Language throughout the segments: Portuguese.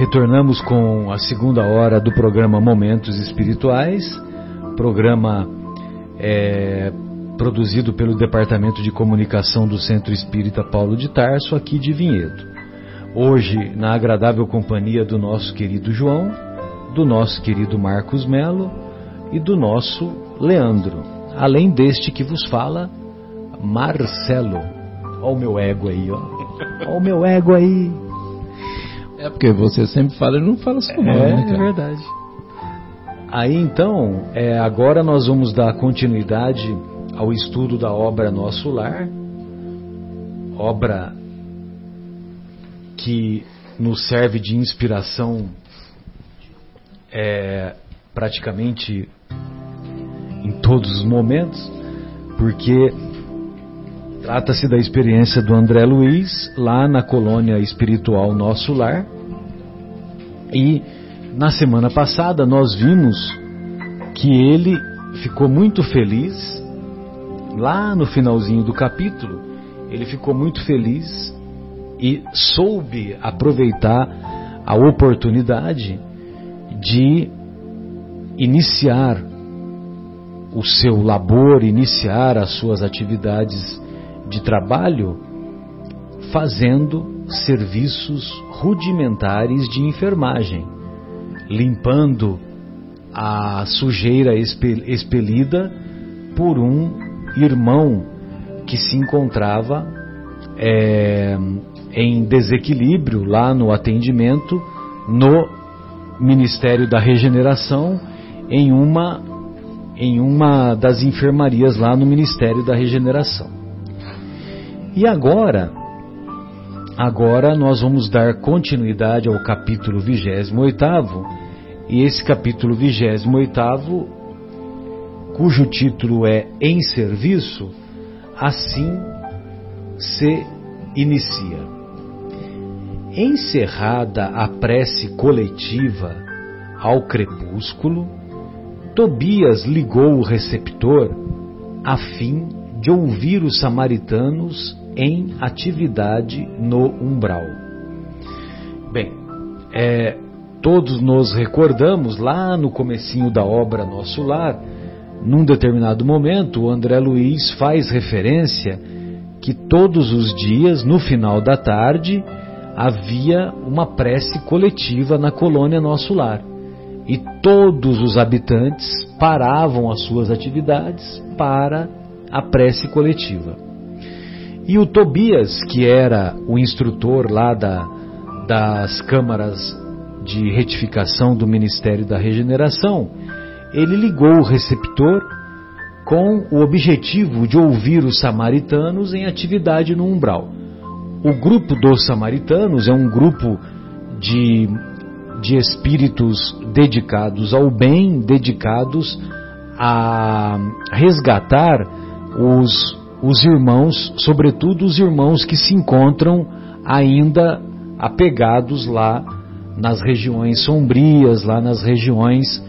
retornamos com a segunda hora do programa Momentos Espirituais, programa é, produzido pelo Departamento de Comunicação do Centro Espírita Paulo de Tarso, aqui de Vinhedo. Hoje, na agradável companhia do nosso querido João, do nosso querido Marcos Melo e do nosso Leandro, além deste que vos fala, Marcelo. Olha o meu ego aí, ó. Olha o meu ego aí. É porque você sempre fala e não fala seu nome, é, né? É verdade. Aí então, é, agora nós vamos dar continuidade ao estudo da obra Nosso Lar, obra que nos serve de inspiração é, praticamente em todos os momentos, porque Trata-se da experiência do André Luiz lá na colônia espiritual Nosso Lar. E na semana passada nós vimos que ele ficou muito feliz, lá no finalzinho do capítulo, ele ficou muito feliz e soube aproveitar a oportunidade de iniciar o seu labor, iniciar as suas atividades de trabalho fazendo serviços rudimentares de enfermagem, limpando a sujeira expelida por um irmão que se encontrava é, em desequilíbrio lá no atendimento no Ministério da Regeneração em uma em uma das enfermarias lá no Ministério da Regeneração. E agora, agora nós vamos dar continuidade ao capítulo 28 e esse capítulo 28 cujo título é Em Serviço, assim se inicia. Encerrada a prece coletiva ao crepúsculo, Tobias ligou o receptor a fim de ouvir os samaritanos em atividade no umbral. Bem, é, todos nos recordamos lá no comecinho da obra Nosso Lar, num determinado momento, o André Luiz faz referência que todos os dias, no final da tarde, havia uma prece coletiva na colônia Nosso Lar. E todos os habitantes paravam as suas atividades para a prece coletiva. E o Tobias, que era o instrutor lá da, das câmaras de retificação do Ministério da Regeneração, ele ligou o receptor com o objetivo de ouvir os samaritanos em atividade no umbral. O grupo dos samaritanos é um grupo de, de espíritos dedicados ao bem, dedicados a resgatar os os irmãos, sobretudo os irmãos que se encontram ainda apegados lá nas regiões sombrias, lá nas regiões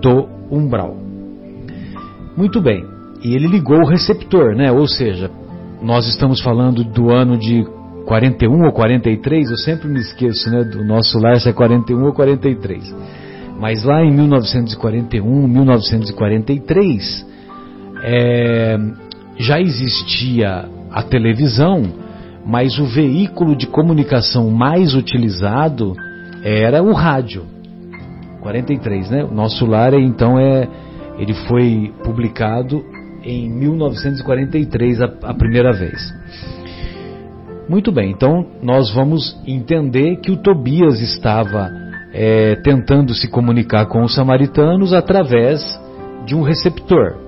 do umbral. Muito bem, e ele ligou o receptor, né? Ou seja, nós estamos falando do ano de 41 ou 43, eu sempre me esqueço, né? Do nosso lar se é 41 ou 43. Mas lá em 1941, 1943, é, já existia a televisão, mas o veículo de comunicação mais utilizado era o rádio. 43, né? O nosso lar então é ele foi publicado em 1943 a, a primeira vez. Muito bem, então nós vamos entender que o Tobias estava é, tentando se comunicar com os samaritanos através de um receptor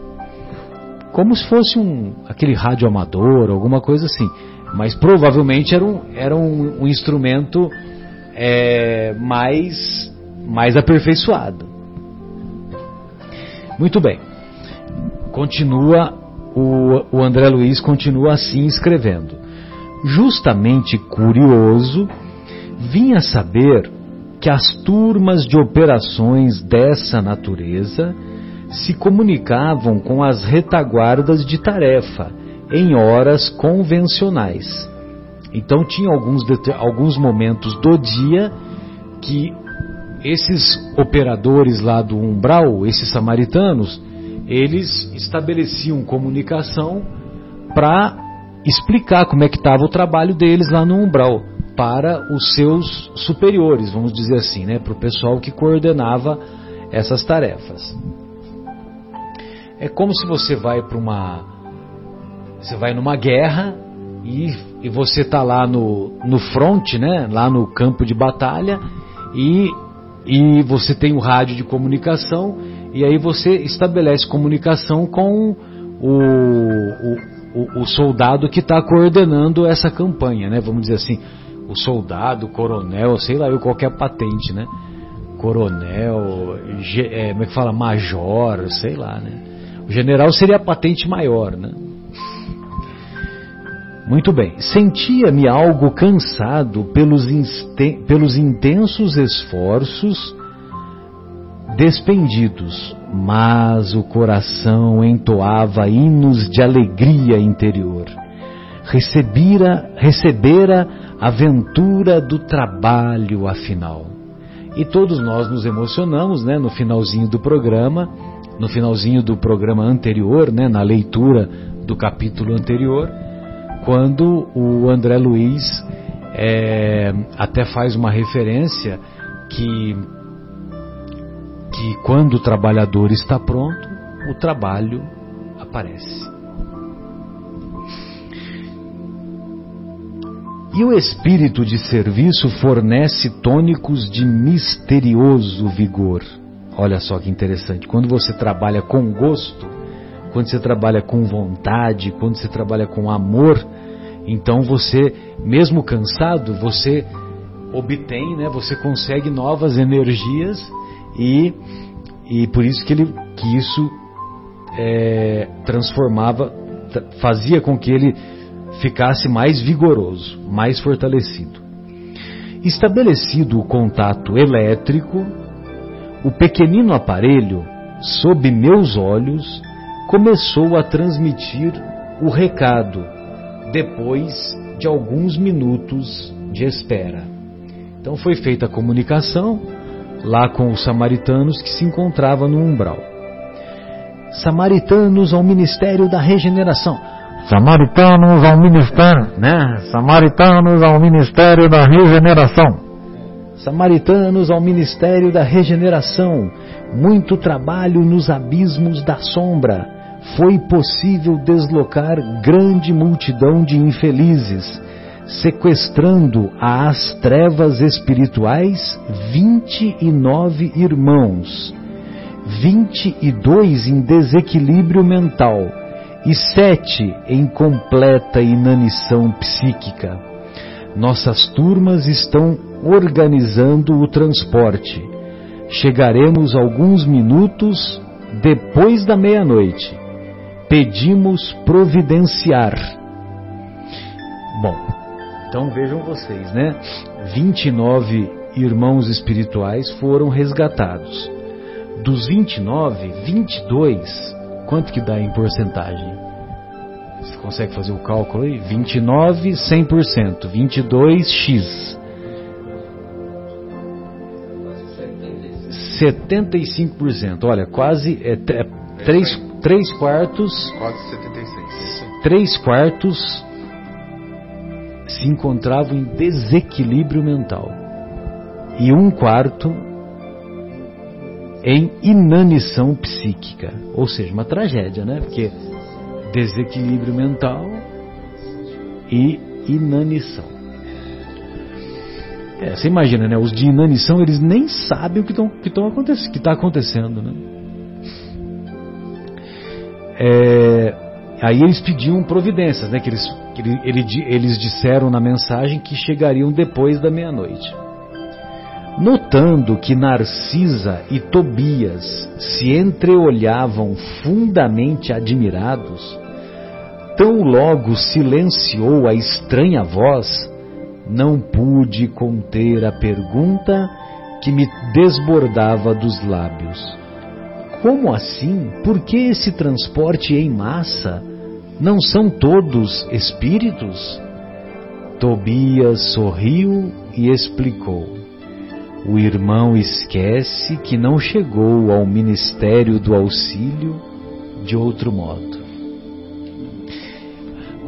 como se fosse um aquele rádio amador, alguma coisa assim. Mas provavelmente era um, era um, um instrumento é, mais, mais aperfeiçoado. Muito bem. Continua, o, o André Luiz continua assim escrevendo. Justamente curioso, vinha saber que as turmas de operações dessa natureza se comunicavam com as retaguardas de tarefa em horas convencionais. Então tinha alguns, alguns momentos do dia que esses operadores lá do umbral, esses samaritanos, eles estabeleciam comunicação para explicar como é que estava o trabalho deles lá no umbral para os seus superiores, vamos dizer assim, né, para o pessoal que coordenava essas tarefas. É como se você vai para uma você vai numa guerra e, e você está lá no, no front, né, lá no campo de batalha e, e você tem o rádio de comunicação e aí você estabelece comunicação com o, o, o, o soldado que está coordenando essa campanha, né, vamos dizer assim, o soldado, coronel, sei lá, eu qualquer patente, né, coronel, é, como é que fala, major, sei lá, né. O general seria a patente maior, né? Muito bem. Sentia-me algo cansado pelos, pelos intensos esforços despendidos, mas o coração entoava hinos de alegria interior. Recebera, recebera a ventura do trabalho afinal. E todos nós nos emocionamos, né, no finalzinho do programa, no finalzinho do programa anterior, né, na leitura do capítulo anterior, quando o André Luiz é, até faz uma referência que, que quando o trabalhador está pronto, o trabalho aparece. E o espírito de serviço fornece tônicos de misterioso vigor. Olha só que interessante. Quando você trabalha com gosto, quando você trabalha com vontade, quando você trabalha com amor, então você, mesmo cansado, você obtém, né, você consegue novas energias e, e por isso que, ele, que isso é, transformava, fazia com que ele ficasse mais vigoroso, mais fortalecido. Estabelecido o contato elétrico, o pequenino aparelho, sob meus olhos, começou a transmitir o recado depois de alguns minutos de espera. Então foi feita a comunicação lá com os samaritanos que se encontravam no umbral. Samaritanos ao Ministério da Regeneração. Samaritanos ao Ministério, né? Samaritanos ao Ministério da Regeneração. Samaritanos ao Ministério da Regeneração. Muito trabalho nos abismos da sombra foi possível deslocar grande multidão de infelizes, sequestrando às trevas espirituais 29 irmãos, 22 em desequilíbrio mental e sete em completa inanição psíquica. Nossas turmas estão organizando o transporte. Chegaremos alguns minutos depois da meia-noite pedimos providenciar. Bom, então vejam vocês, né? 29 irmãos espirituais foram resgatados. Dos 29, 22, quanto que dá em porcentagem? Você consegue fazer o cálculo aí? 29, 100%. 22, X. 75%. Olha, quase é, é 3, Três quartos. Quase 76. Três quartos se encontravam em desequilíbrio mental. E um quarto em inanição psíquica. Ou seja, uma tragédia, né? Porque desequilíbrio mental e inanição. É, você imagina, né? Os de inanição, eles nem sabem o que está acontecendo, que tá acontecendo, né? É, aí eles pediam providências, né? Que eles, que ele, ele, eles disseram na mensagem que chegariam depois da meia-noite. Notando que Narcisa e Tobias se entreolhavam fundamente admirados, tão logo silenciou a estranha voz, não pude conter a pergunta que me desbordava dos lábios. Como assim? Por que esse transporte em massa? Não são todos espíritos? Tobias sorriu e explicou. o irmão esquece que não chegou ao ministério do auxílio de outro modo.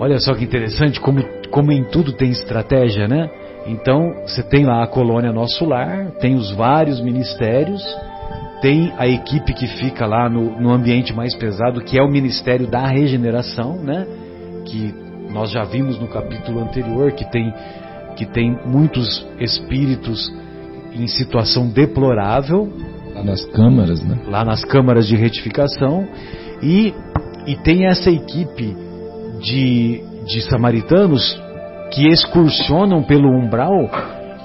Olha só que interessante, como, como em tudo tem estratégia, né? Então, você tem lá a colônia Nosso Lar, tem os vários ministérios, tem a equipe que fica lá no, no ambiente mais pesado, que é o Ministério da Regeneração, né? Que nós já vimos no capítulo anterior, que tem, que tem muitos espíritos em situação deplorável. Lá nas câmaras, né? Lá nas câmaras de retificação. E, e tem essa equipe de, de samaritanos que excursionam pelo umbral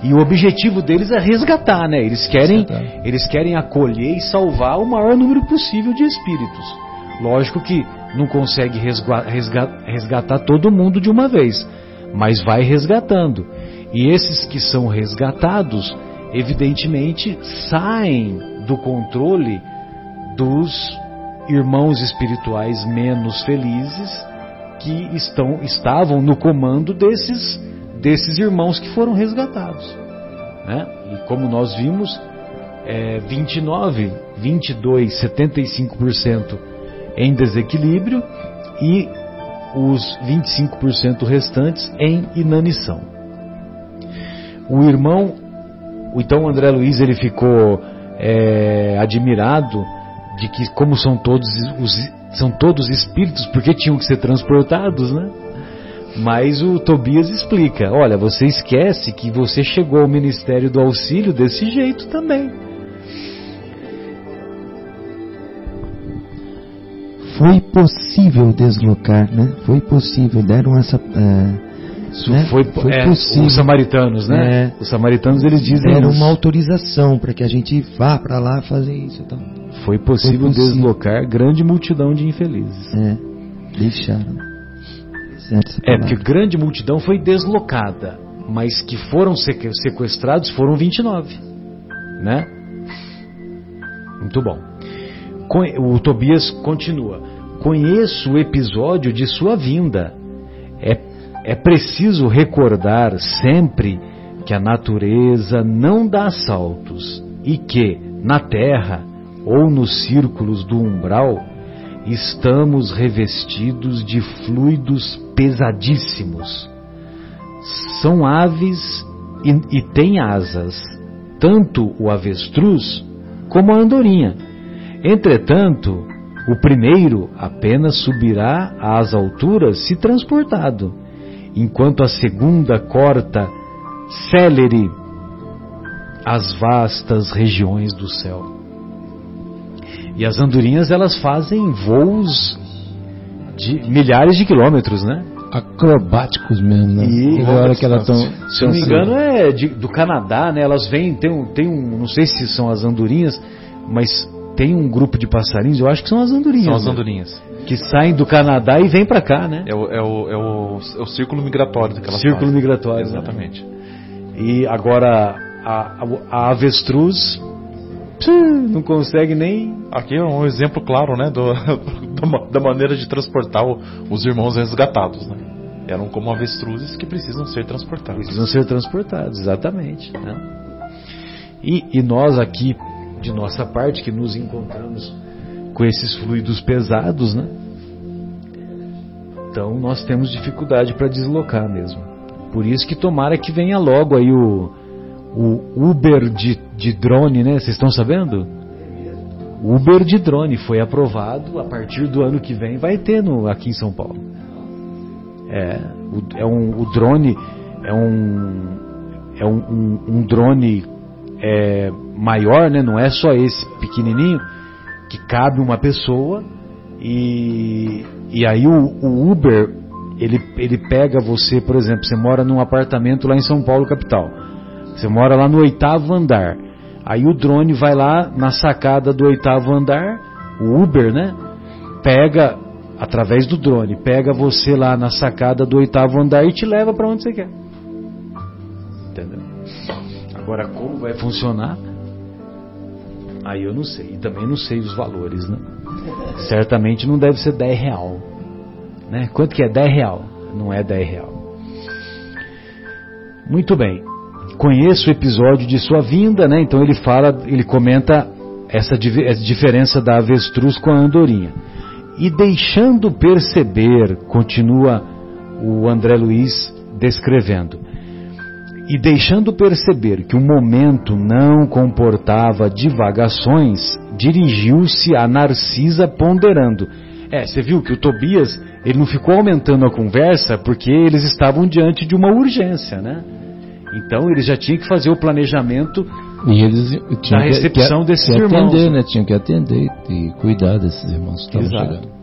e o objetivo deles é resgatar, né? Eles querem, eles querem acolher e salvar o maior número possível de espíritos. Lógico que não consegue resgatar todo mundo de uma vez, mas vai resgatando. E esses que são resgatados, evidentemente, saem do controle dos irmãos espirituais menos felizes que estão, estavam no comando desses, desses irmãos que foram resgatados. Né? E como nós vimos, é, 29, 22, 75% em desequilíbrio e os 25% restantes em inanição. O irmão, então André Luiz ele ficou é, admirado de que como são todos os são todos espíritos porque tinham que ser transportados, né? Mas o Tobias explica: olha, você esquece que você chegou ao ministério do auxílio desse jeito também. Foi possível deslocar, né? Foi possível, deram essa. Uh, né? foi, foi é, possível. Os samaritanos, né? É, os samaritanos eles dizem. Deram uma autorização para que a gente vá para lá fazer isso. Então. Foi possível, foi possível deslocar grande multidão de infelizes. É, deixaram. É, porque grande multidão foi deslocada, mas que foram sequestrados foram 29, né? Muito bom. O Tobias continua. Conheço o episódio de sua vinda. É, é preciso recordar sempre que a natureza não dá saltos e que, na terra, ou nos círculos do umbral, estamos revestidos de fluidos pesadíssimos. São aves e, e têm asas, tanto o avestruz como a andorinha. Entretanto, o primeiro apenas subirá às alturas se transportado, enquanto a segunda corta célere as vastas regiões do céu. E as andorinhas elas fazem voos de milhares de quilômetros, né? Acrobáticos mesmo, né? E, hora que elas estão. Se eu não me engano, é de, do Canadá, né? Elas vêm, tem um, tem um. Não sei se são as andorinhas, mas tem um grupo de passarinhos, eu acho que são as andorinhas. São as né? andorinhas. Né? Que saem do Canadá e vêm para cá, né? É o, é, o, é, o, é o círculo migratório daquela Círculo fazem. migratório. Né? Exatamente. Né? E agora a, a, a avestruz não consegue nem. Aqui é um exemplo claro, né, do, da maneira de transportar o, os irmãos resgatados, né? Eram como avestruzes que precisam ser transportados. Precisam ser transportados, exatamente. Né? E, e nós aqui, de nossa parte, que nos encontramos com esses fluidos pesados, né? Então nós temos dificuldade para deslocar mesmo. Por isso que tomara que venha logo aí o, o Uber de, de drone, né? Vocês estão sabendo? Uber de drone foi aprovado a partir do ano que vem, vai ter no, aqui em São Paulo. É, o, é um, o drone é um é um, um, um drone é, maior, né? Não é só esse pequenininho que cabe uma pessoa e, e aí o, o Uber ele, ele pega você, por exemplo, você mora num apartamento lá em São Paulo capital. Você mora lá no oitavo andar. Aí o drone vai lá na sacada do oitavo andar, o Uber, né? Pega através do drone, pega você lá na sacada do oitavo andar e te leva para onde você quer. Entendeu? Agora como vai funcionar? Aí eu não sei. E também não sei os valores, né? Certamente não deve ser 10 real. Né? Quanto que é 10 real? Não é 10 real. Muito bem. conheço o episódio de sua vinda, né? Então ele fala, ele comenta essa, essa diferença da avestruz com a andorinha. E deixando perceber, continua o André Luiz descrevendo, e deixando perceber que o momento não comportava divagações, dirigiu-se a Narcisa ponderando. É, você viu que o Tobias, ele não ficou aumentando a conversa porque eles estavam diante de uma urgência, né? Então eles já tinham que fazer o planejamento e eles da recepção que, desses que irmãos. Atender, né? Tinham que atender e cuidar desses irmãos que estavam chegando.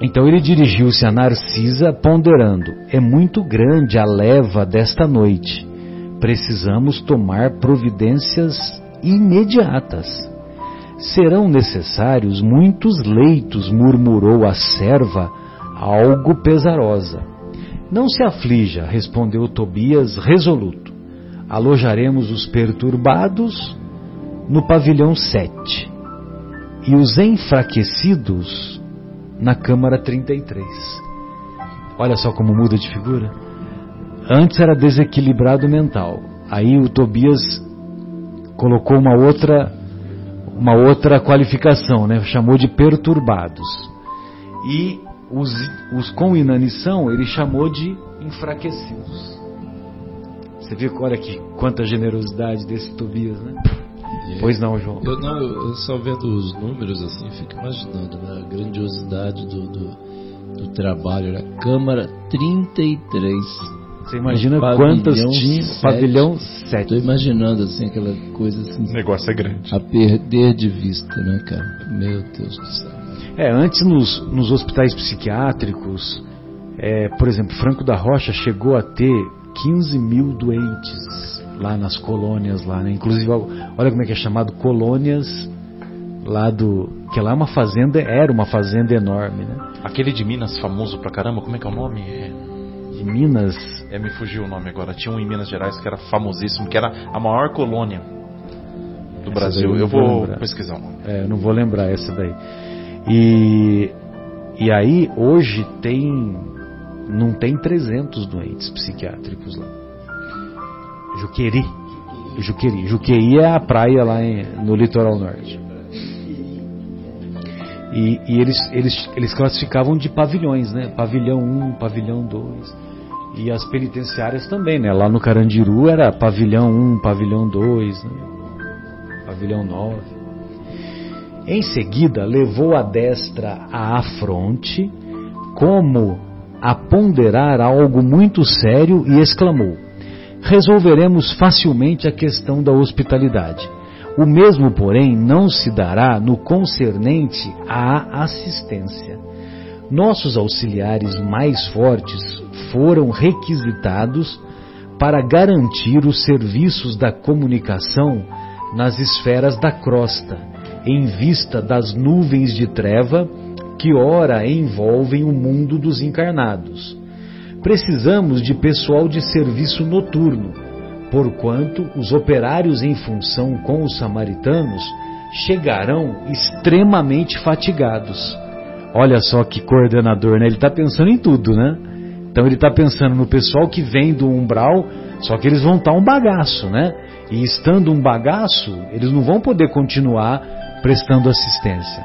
Então ele dirigiu-se a Narcisa, ponderando: É muito grande a leva desta noite. Precisamos tomar providências imediatas. Serão necessários muitos leitos, murmurou a serva, algo pesarosa. Não se aflija, respondeu Tobias resoluto. Alojaremos os perturbados no pavilhão 7 e os enfraquecidos na Câmara 33. Olha só como muda de figura. Antes era desequilibrado mental. Aí o Tobias colocou uma outra uma outra qualificação, né? Chamou de perturbados. E os, os com inanição ele chamou de enfraquecidos. Você viu, olha aqui, quanta generosidade desse Tobias, né? Pois não, João. Eu, não, eu só vendo os números assim, fico imaginando né, a grandiosidade do, do, do trabalho. Né? Câmara 33. Você imagina quantas tinha? Pavilhão 7. Estou imaginando assim aquela coisa assim. O negócio é grande. A perder de vista, né, cara? Meu Deus do céu. É, antes nos, nos hospitais psiquiátricos, é, por exemplo, Franco da Rocha chegou a ter 15 mil doentes lá nas colônias lá, né? Inclusive, olha como é que é chamado colônias lá do que lá é uma fazenda, era uma fazenda enorme, né? Aquele de Minas famoso pra caramba, como é que é o nome? É... De Minas? É, me fugiu o nome agora. Tinha um em Minas Gerais que era famosíssimo, que era a maior colônia do essa Brasil. Eu vou lembrar. pesquisar o nome. É, eu não vou lembrar essa daí. E e aí hoje tem não tem 300 doentes psiquiátricos lá. Juqueri. Juqueri. Juqueri é a praia lá em, no litoral norte. E, e, eles, eles, eles classificavam de pavilhões, né? Pavilhão 1, pavilhão 2. E as penitenciárias também, né? Lá no Carandiru era pavilhão 1, pavilhão 2, né? pavilhão 9. Em seguida, levou a destra à fronte, como a ponderar algo muito sério, e exclamou: resolveremos facilmente a questão da hospitalidade. O mesmo, porém, não se dará no concernente à assistência. Nossos auxiliares mais fortes foram requisitados para garantir os serviços da comunicação nas esferas da crosta, em vista das nuvens de treva que ora envolvem o mundo dos encarnados precisamos de pessoal de serviço noturno, porquanto os operários em função com os samaritanos chegarão extremamente fatigados. Olha só que coordenador, né? Ele está pensando em tudo, né? Então ele está pensando no pessoal que vem do umbral, só que eles vão estar tá um bagaço, né? E estando um bagaço, eles não vão poder continuar prestando assistência.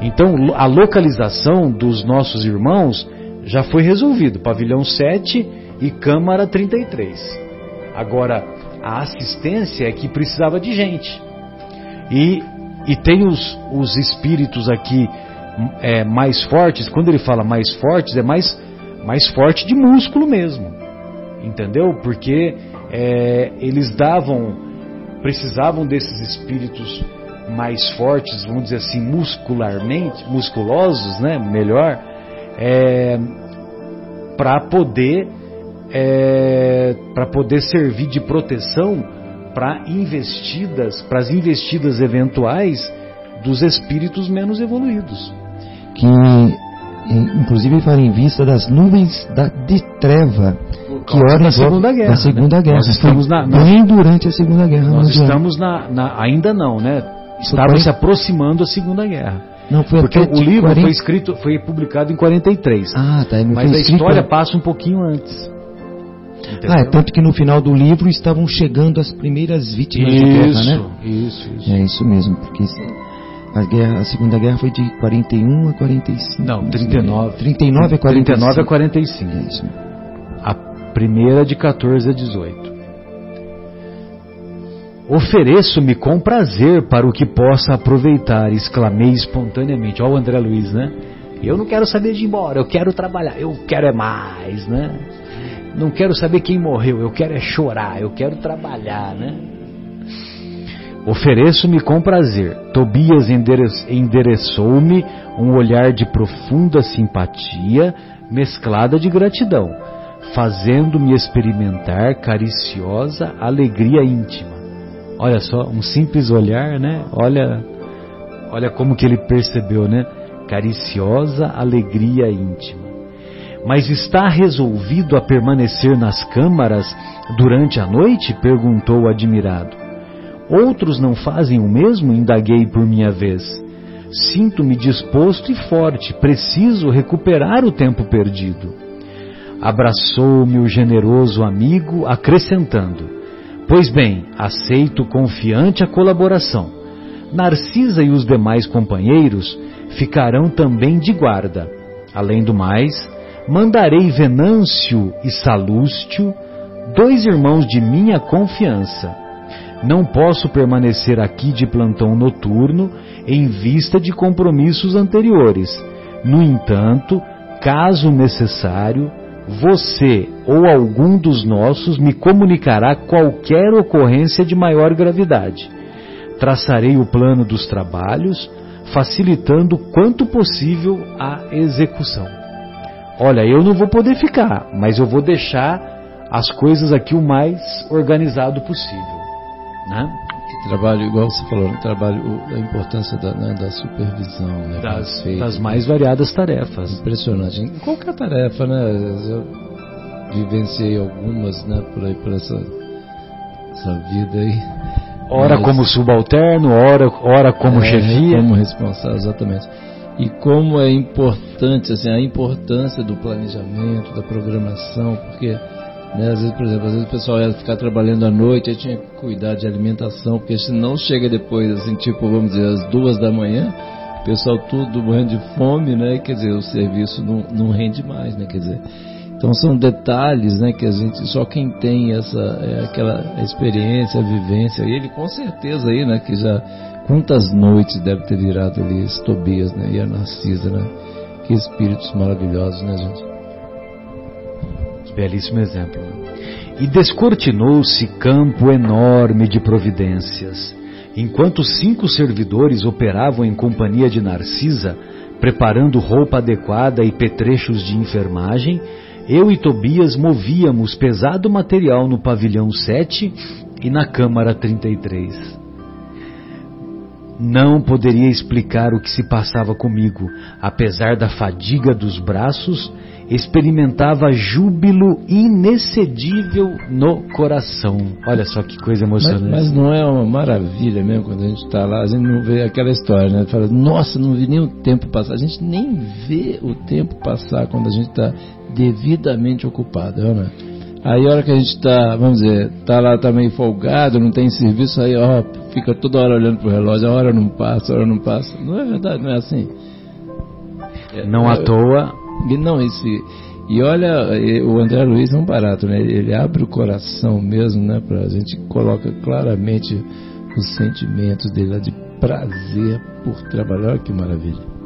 Então a localização dos nossos irmãos já foi resolvido, pavilhão 7 e câmara 33. Agora, a assistência é que precisava de gente. E, e tem os, os espíritos aqui é, mais fortes, quando ele fala mais fortes, é mais, mais forte de músculo mesmo. Entendeu? Porque é, eles davam, precisavam desses espíritos mais fortes, vamos dizer assim, muscularmente, musculosos, né? Melhor é, para poder é, para poder servir de proteção para investidas, para as investidas eventuais dos espíritos menos evoluídos. Que inclusive fala em vista das nuvens da, de treva que ora na Segunda Guerra. Na Segunda né? Guerra. Nós estamos na, bem durante a Segunda Guerra. Nós estamos na, na, ainda não, né? Estava se aproximando a Segunda Guerra. Não, foi Porque o livro 40... foi escrito, foi publicado em 43. Ah, tá. Mas a história passa um pouquinho antes. Entendeu? Ah, é tanto que no final do livro estavam chegando as primeiras vítimas isso, de guerra, né? Isso, isso. É isso mesmo, porque a, guerra, a Segunda Guerra foi de 41 a 45. Não, 39. 39 a 45. 39 a 45. É isso. A primeira de 14 a 18. Ofereço-me com prazer para o que possa aproveitar, exclamei espontaneamente. Olha o André Luiz, né? Eu não quero saber de ir embora, eu quero trabalhar, eu quero é mais, né? Não quero saber quem morreu, eu quero é chorar, eu quero trabalhar, né? Ofereço-me com prazer. Tobias endereçou-me um olhar de profunda simpatia, mesclada de gratidão, fazendo-me experimentar cariciosa alegria íntima. Olha só, um simples olhar, né? Olha, olha como que ele percebeu, né? Cariciosa alegria íntima. Mas está resolvido a permanecer nas câmaras durante a noite? perguntou admirado. Outros não fazem o mesmo? indaguei por minha vez. Sinto-me disposto e forte, preciso recuperar o tempo perdido. Abraçou-me o generoso amigo, acrescentando: Pois bem, aceito confiante a colaboração. Narcisa e os demais companheiros ficarão também de guarda. Além do mais, mandarei Venâncio e Salústio, dois irmãos de minha confiança não posso permanecer aqui de plantão noturno em vista de compromissos anteriores. No entanto, caso necessário, você ou algum dos nossos me comunicará qualquer ocorrência de maior gravidade. Traçarei o plano dos trabalhos, facilitando quanto possível a execução. Olha, eu não vou poder ficar, mas eu vou deixar as coisas aqui o mais organizado possível. Né? Trabalho, igual você falou, trabalho, a importância da, né, da supervisão, né? das, das mais variadas tarefas. Impressionante. Em qualquer tarefa, né? Eu vivenciei algumas, né? Por aí, por essa, essa vida aí. Ora Mas, como subalterno, ora, ora como é, chefia. Como responsável, exatamente. E como é importante, assim, a importância do planejamento, da programação, porque né? Às vezes, por exemplo, às vezes o pessoal ia ficar trabalhando à noite, aí tinha que cuidar de alimentação, porque se não chega depois, assim, tipo, vamos dizer, às duas da manhã, o pessoal tudo morrendo de fome, né? Quer dizer, o serviço não, não rende mais, né? Quer dizer, então são detalhes, né? Que a gente, só quem tem essa, é, aquela experiência, a vivência, e ele com certeza aí, né? Que já, quantas noites deve ter virado ali Tobias, né? E a Narcisa, né? Que espíritos maravilhosos, né, gente? Belíssimo exemplo. E descortinou-se campo enorme de providências. Enquanto cinco servidores operavam em companhia de Narcisa, preparando roupa adequada e petrechos de enfermagem, eu e Tobias movíamos pesado material no pavilhão 7 e na câmara 33. Não poderia explicar o que se passava comigo, apesar da fadiga dos braços experimentava júbilo inexcedível no coração. Olha só que coisa emocionante. Mas, mas não é uma maravilha mesmo quando a gente está lá, a gente não vê aquela história, né? Fala, nossa, não vi nem o tempo passar. A gente nem vê o tempo passar quando a gente está devidamente ocupado, né? Aí a hora que a gente está, vamos dizer, está lá tá meio folgado, não tem serviço, aí ó, fica toda hora olhando pro relógio, a hora não passa, a hora não passa. Não é verdade, não é assim. Não é, à toa não, esse. E olha, o André Luiz é um barato, né? Ele abre o coração mesmo, né? Pra a gente coloca claramente os sentimentos dele de prazer por trabalhar. Olha que maravilha.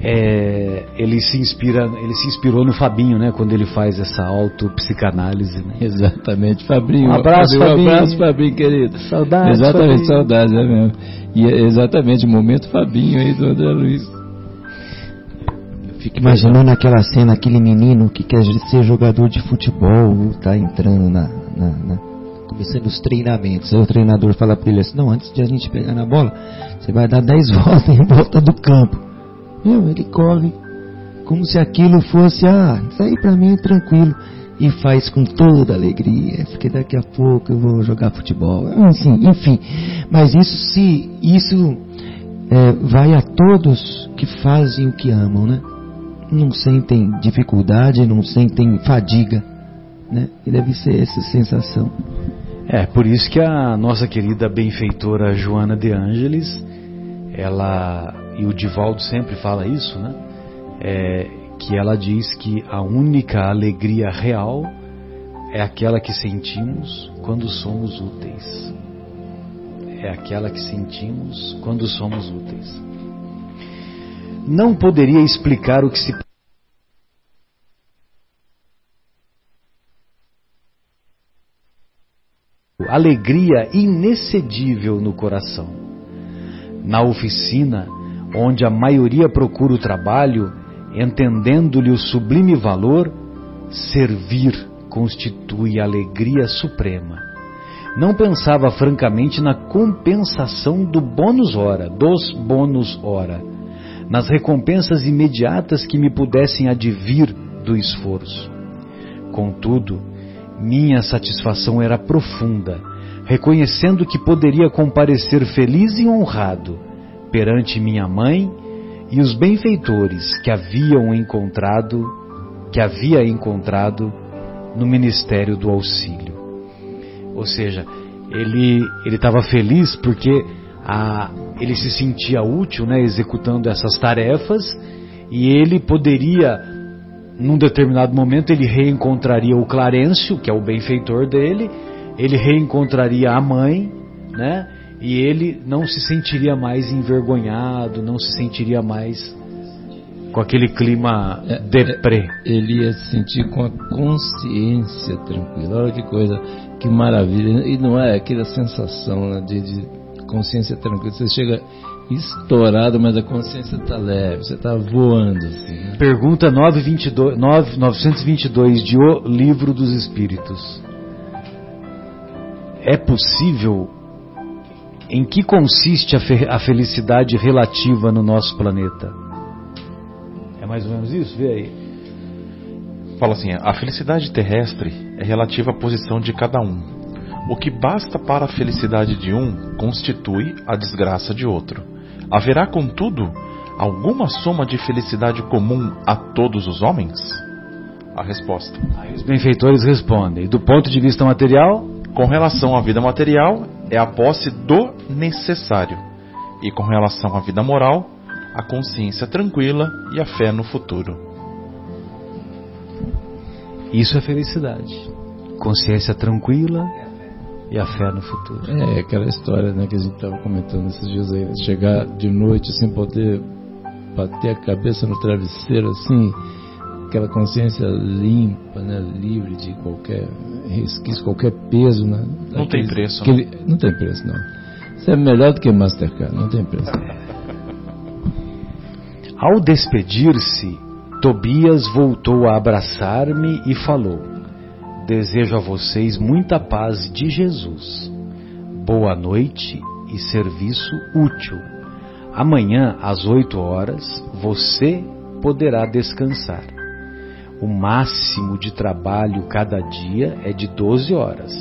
É, ele se inspira, ele se inspirou no Fabinho, né? Quando ele faz essa autopsicanálise, né? Exatamente, Fabinho. Um abraço, Fabinho. Um abraço, Fabinho, querido. Saudades. Exatamente, Fabinho. saudades, é mesmo. E é exatamente, momento Fabinho aí do André Luiz. Fico imaginando aquela cena, aquele menino que quer ser jogador de futebol, tá entrando na, na, na começando os treinamentos. Aí o treinador fala para ele assim: Não, antes de a gente pegar na bola, você vai dar 10 voltas em volta do campo. Meu, ele corre como se aquilo fosse: Ah, isso aí para mim é tranquilo. E faz com toda alegria, porque daqui a pouco eu vou jogar futebol. Assim, enfim, mas isso se isso é, vai a todos que fazem o que amam, né? Não sentem dificuldade, não sentem fadiga. né? E deve ser essa sensação. É, por isso que a nossa querida benfeitora Joana de Ângeles, ela, e o Divaldo sempre fala isso, né? É, que ela diz que a única alegria real é aquela que sentimos quando somos úteis. É aquela que sentimos quando somos úteis. Não poderia explicar o que se alegria inexcedível no coração. Na oficina, onde a maioria procura o trabalho, entendendo-lhe o sublime valor, servir constitui alegria suprema. Não pensava francamente na compensação do bônus hora, dos bônus hora, nas recompensas imediatas que me pudessem advir do esforço. Contudo, minha satisfação era profunda, reconhecendo que poderia comparecer feliz e honrado perante minha mãe e os benfeitores que haviam encontrado, que havia encontrado no ministério do auxílio. Ou seja, ele ele estava feliz porque a, ele se sentia útil, né, executando essas tarefas e ele poderia num determinado momento ele reencontraria o Clarencio, que é o benfeitor dele, ele reencontraria a mãe, né? E ele não se sentiria mais envergonhado, não se sentiria mais com aquele clima é, deprê. É, ele ia se sentir com a consciência tranquila. Olha que coisa, que maravilha. E não é aquela sensação né, de, de consciência tranquila. Você chega estourado, mas a consciência está leve, você está voando. Assim, né? Pergunta 922, 9, 922 de O Livro dos Espíritos. É possível? Em que consiste a, fe a felicidade relativa no nosso planeta? É mais ou menos isso? Vê aí. Fala assim: a felicidade terrestre é relativa à posição de cada um. O que basta para a felicidade de um constitui a desgraça de outro. Haverá, contudo, alguma soma de felicidade comum a todos os homens? A resposta. Aí os benfeitores respondem: do ponto de vista material, com relação à vida material, é a posse do necessário, e com relação à vida moral, a consciência tranquila e a fé no futuro. Isso é felicidade. Consciência tranquila e a fé no futuro. É, aquela história né, que a gente estava comentando esses dias aí, chegar de noite sem poder bater a cabeça no travesseiro assim, aquela consciência limpa, né, livre de qualquer resquício, qualquer peso. Né, não tem preço. Aquele, não. não tem preço, não. Isso é melhor do que Mastercard, não tem preço. Ao despedir-se, Tobias voltou a abraçar-me e falou: Desejo a vocês muita paz de Jesus. Boa noite e serviço útil. Amanhã, às 8 horas, você poderá descansar. O máximo de trabalho cada dia é de 12 horas,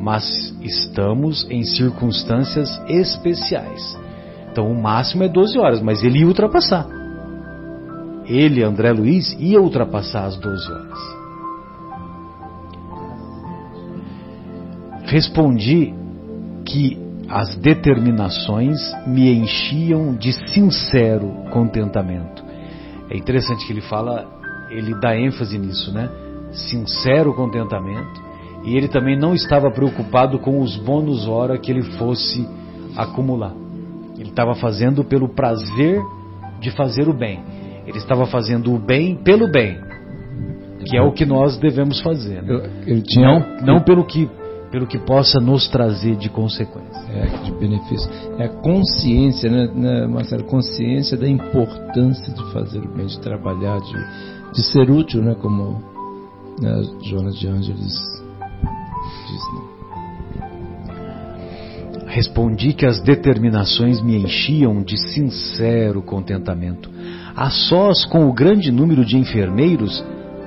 mas estamos em circunstâncias especiais. Então, o máximo é 12 horas, mas ele ia ultrapassar. Ele, André Luiz, ia ultrapassar as 12 horas. Respondi que as determinações me enchiam de sincero contentamento. É interessante que ele fala, ele dá ênfase nisso, né? Sincero contentamento. E ele também não estava preocupado com os bônus hora que ele fosse acumular. Ele estava fazendo pelo prazer de fazer o bem. Ele estava fazendo o bem pelo bem, que é o que nós devemos fazer. Né? Eu, eu tinha, não, não pelo que pelo que possa nos trazer de consequência. É, de benefício. É a consciência, né, né, Marcelo? Consciência da importância de fazer o bem, de trabalhar, de, de ser útil, né? Como né, Jonas de Ângeles diz. Né? Respondi que as determinações me enchiam de sincero contentamento. A sós com o grande número de enfermeiros,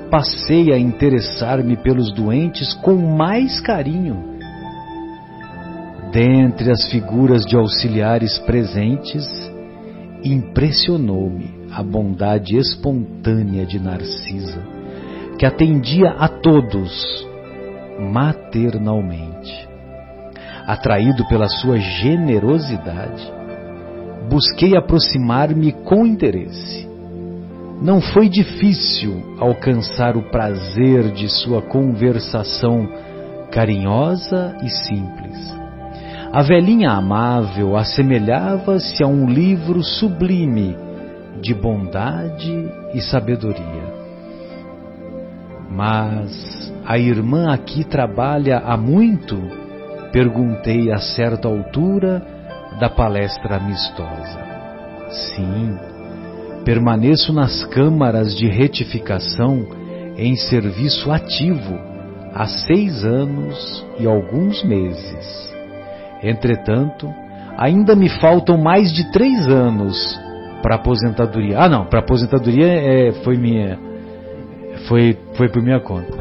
passei a interessar-me pelos doentes com mais carinho. Dentre as figuras de auxiliares presentes, impressionou-me a bondade espontânea de Narcisa, que atendia a todos maternalmente. Atraído pela sua generosidade, busquei aproximar-me com interesse. Não foi difícil alcançar o prazer de sua conversação carinhosa e simples. A velhinha amável assemelhava-se a um livro sublime de bondade e sabedoria. Mas a irmã aqui trabalha há muito? Perguntei a certa altura da palestra amistosa. Sim, permaneço nas câmaras de retificação em serviço ativo há seis anos e alguns meses. Entretanto, ainda me faltam mais de três anos para aposentadoria. Ah, não, para aposentadoria é, foi minha, foi foi por minha conta.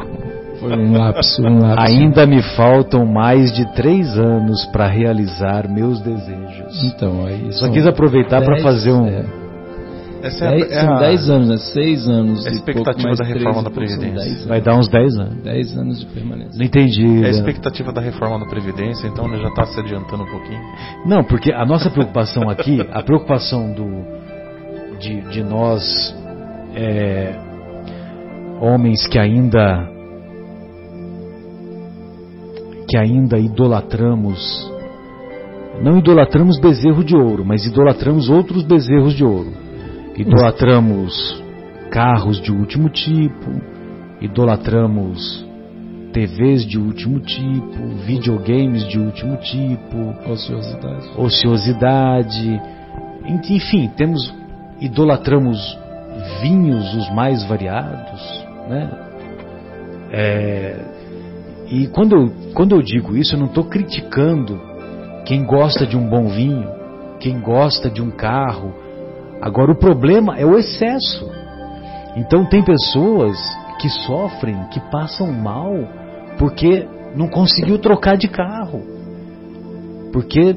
Foi um lapso, um lapso. Ainda me faltam mais de três anos para realizar meus desejos. Então, aí só quis aproveitar para fazer um. É. Essa é, dez, é são 10 anos, né? 6 anos. É a expectativa da reforma da Previdência. Vai dar uns 10 anos. 10 anos de permanência. Não entendi. É a expectativa da reforma da Previdência, então já está se adiantando um pouquinho. Não, porque a nossa preocupação aqui, a preocupação do, de, de nós, é, homens que ainda que ainda idolatramos não idolatramos bezerro de ouro, mas idolatramos outros bezerros de ouro. Idolatramos carros de último tipo, idolatramos TVs de último tipo, videogames de último tipo, ociosidade. Ociosidade. Enfim, temos idolatramos vinhos os mais variados, né? É, e quando eu, quando eu digo isso, eu não estou criticando quem gosta de um bom vinho, quem gosta de um carro. Agora, o problema é o excesso. Então, tem pessoas que sofrem, que passam mal, porque não conseguiu trocar de carro. Porque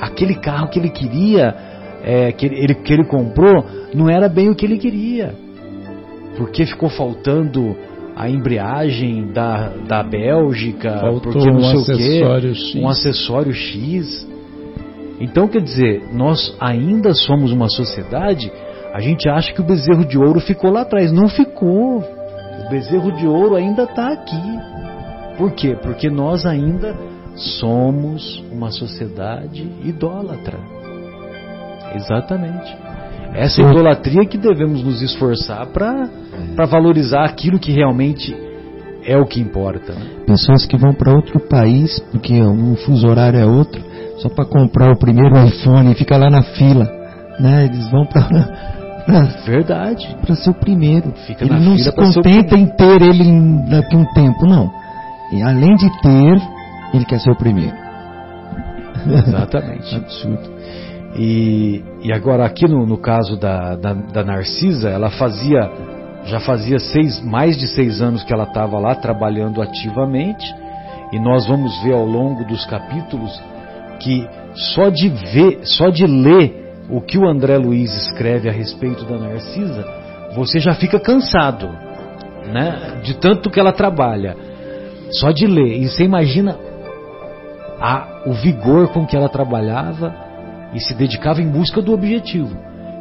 aquele carro que ele queria, é, que, ele, que ele comprou, não era bem o que ele queria. Porque ficou faltando a embreagem da, da Bélgica, Faltou porque não um sei o quê, um acessório X. Então, quer dizer, nós ainda somos uma sociedade, a gente acha que o bezerro de ouro ficou lá atrás. Não ficou. O bezerro de ouro ainda está aqui. Por quê? Porque nós ainda somos uma sociedade idólatra. Exatamente. Essa idolatria que devemos nos esforçar para valorizar aquilo que realmente é o que importa. Né? Pessoas que vão para outro país, porque o fuso horário é outro, só para comprar o primeiro iPhone e fica lá na fila. Né? Eles vão para Verdade. Para ser o primeiro. Fica ele na não se contenta em ter ele daqui a um tempo, não. E além de ter, ele quer ser o primeiro. Exatamente. Absurdo. E, e agora aqui no, no caso da, da, da Narcisa, ela fazia, já fazia seis, mais de seis anos que ela estava lá trabalhando ativamente, e nós vamos ver ao longo dos capítulos que só de ver, só de ler o que o André Luiz escreve a respeito da Narcisa, você já fica cansado, né? De tanto que ela trabalha. Só de ler. E você imagina a, o vigor com que ela trabalhava e se dedicava em busca do objetivo.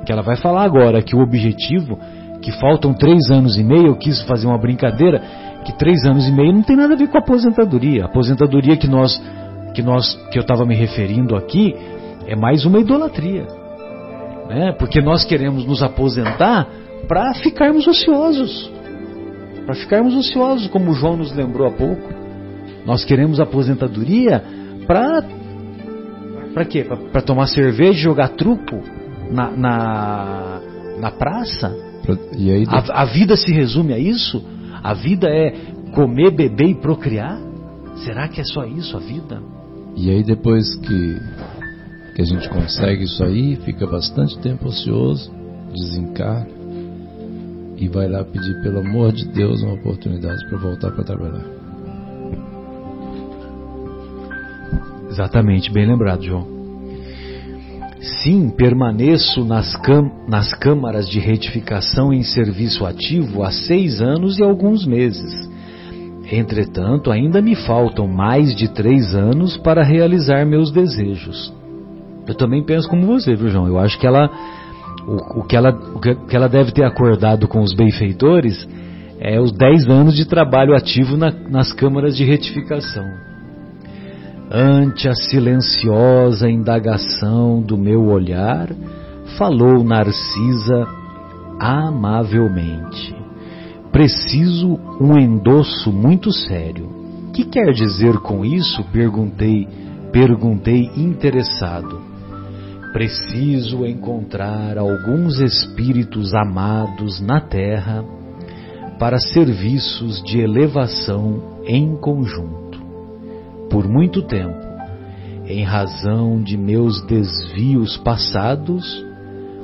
Que ela vai falar agora que o objetivo, que faltam três anos e meio, eu quis fazer uma brincadeira, que três anos e meio não tem nada a ver com a aposentadoria. A aposentadoria que nós, que nós, que eu estava me referindo aqui, é mais uma idolatria, né? Porque nós queremos nos aposentar para ficarmos ociosos, para ficarmos ociosos, como o João nos lembrou há pouco. Nós queremos aposentadoria para para quê? Para tomar cerveja e jogar truco na, na, na praça? Pra- E aí, A, a vida se resume a isso? A vida é comer, beber e procriar? Será que é só isso a vida? E aí depois que, que a gente consegue isso aí, fica bastante tempo ocioso, desencarna e vai lá pedir, pelo amor de Deus, uma oportunidade para voltar para trabalhar. Exatamente, bem lembrado, João. Sim, permaneço nas, nas câmaras de retificação em serviço ativo há seis anos e alguns meses. Entretanto, ainda me faltam mais de três anos para realizar meus desejos. Eu também penso como você, viu, João? Eu acho que ela, o, o, que, ela, o que ela deve ter acordado com os benfeitores é os dez anos de trabalho ativo na, nas câmaras de retificação. Ante a silenciosa indagação do meu olhar, falou Narcisa amavelmente. Preciso um endosso muito sério. Que quer dizer com isso? Perguntei, perguntei interessado. Preciso encontrar alguns espíritos amados na terra para serviços de elevação em conjunto por muito tempo, em razão de meus desvios passados,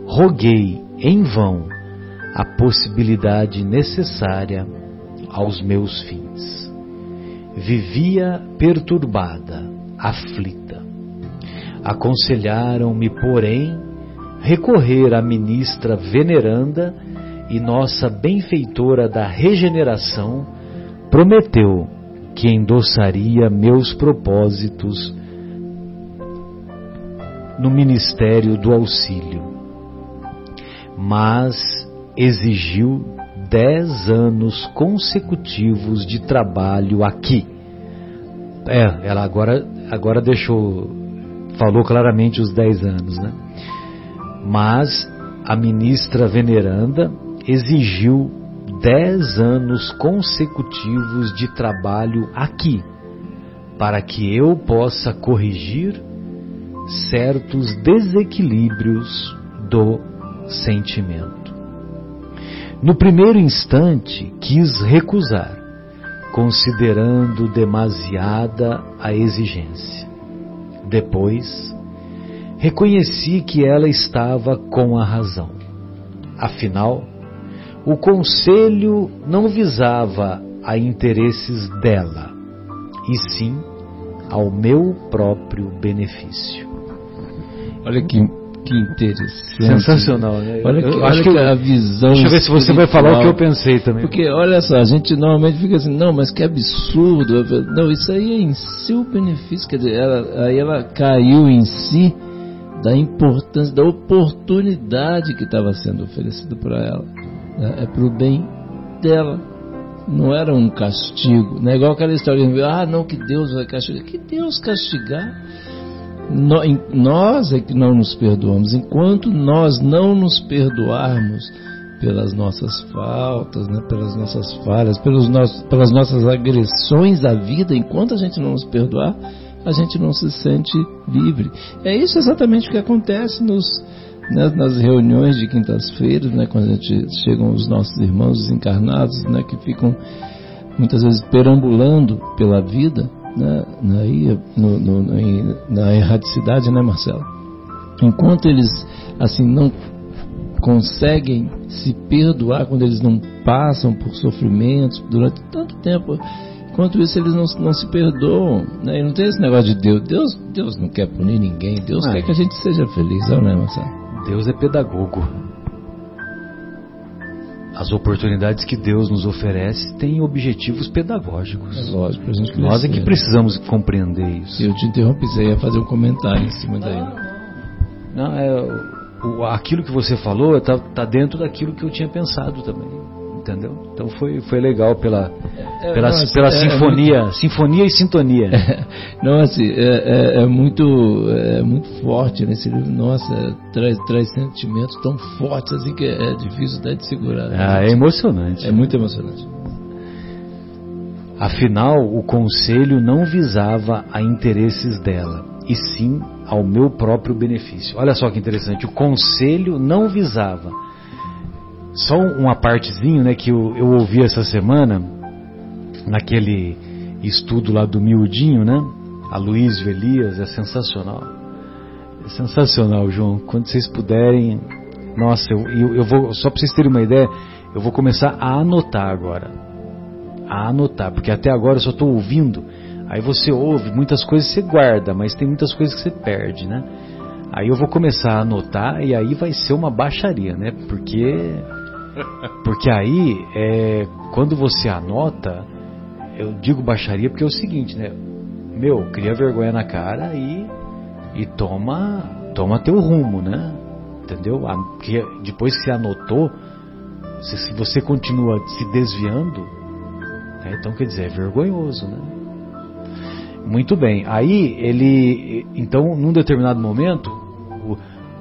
roguei em vão a possibilidade necessária aos meus fins. Vivia perturbada, aflita. Aconselharam-me, porém, recorrer à ministra veneranda e nossa benfeitora da regeneração prometeu que endossaria meus propósitos no ministério do auxílio, mas exigiu dez anos consecutivos de trabalho aqui. É, ela agora, agora deixou, falou claramente os dez anos, né? Mas a ministra veneranda exigiu dez anos consecutivos de trabalho aqui, para que eu possa corrigir certos desequilíbrios do sentimento. No primeiro instante, quis recusar, considerando demasiada a exigência. Depois, reconheci que ela estava com a razão. Afinal, o conselho não visava a interesses dela, e sim ao meu próprio benefício. Olha que, que interessante. Sensacional, né? Olha, que, olha que, a visão. Deixa eu ver se você vai falar o que eu pensei também. Porque olha só, a gente normalmente fica assim, não, mas que absurdo. Não, isso aí é em seu benefício. Quer dizer, ela, aí ela caiu em si da importância, da oportunidade que estava sendo oferecida para ela né? é para o bem dela. Não era um castigo. Não é igual aquela história ah, não, que Deus vai castigar. Que Deus castigar? Nós é que não nos perdoamos. Enquanto nós não nos perdoarmos pelas nossas faltas, né, pelas nossas falhas, pelos nossos, pelas nossas agressões à vida, enquanto a gente não nos perdoar, a gente não se sente livre. É isso exatamente o que acontece nos, né, nas reuniões de quintas-feiras, né, quando a gente chegam os nossos irmãos desencarnados, né, que ficam muitas vezes perambulando pela vida, né, aí, no, no, na erradicidade, né, Marcelo? Enquanto eles assim não conseguem se perdoar, quando eles não passam por sofrimentos durante tanto tempo, enquanto isso eles não, não se perdoam, né? E não tem esse negócio de Deus. Deus, Deus não quer punir ninguém. Deus quer que a gente seja feliz, não é, Marcelo? Deus é pedagogo. As oportunidades que Deus nos oferece têm objetivos pedagógicos. É lógico, gente Nós é que precisamos compreender isso. Eu te interrompi, você ia fazer um comentário em cima daí. Não, é, o, aquilo que você falou está tá dentro daquilo que eu tinha pensado também entendeu? Então foi, foi legal pela, é, pela, nossa, pela é, sinfonia, é muito... sinfonia e sintonia. não, assim, é, é, muito, é muito forte nesse livro, nossa, traz, traz sentimentos tão fortes assim que é difícil até de segurar. Ah, é emocionante. É muito emocionante. Afinal, o conselho não visava a interesses dela, e sim ao meu próprio benefício. Olha só que interessante, o conselho não visava só uma partezinho né, que eu, eu ouvi essa semana, naquele estudo lá do Miudinho, né? A Luiz Elias, é sensacional. É sensacional, João. Quando vocês puderem, nossa, eu, eu, eu vou, só para vocês terem uma ideia, eu vou começar a anotar agora. A anotar, porque até agora eu só estou ouvindo. Aí você ouve, muitas coisas você guarda, mas tem muitas coisas que você perde, né? Aí eu vou começar a anotar e aí vai ser uma baixaria, né? Porque porque aí é, quando você anota, eu digo baixaria porque é o seguinte, né? Meu, cria vergonha na cara e e toma toma teu rumo, né? Entendeu? Porque depois que você anotou, se, se você continua se desviando, né? então quer dizer, é vergonhoso, né? Muito bem. Aí ele, então, num determinado momento,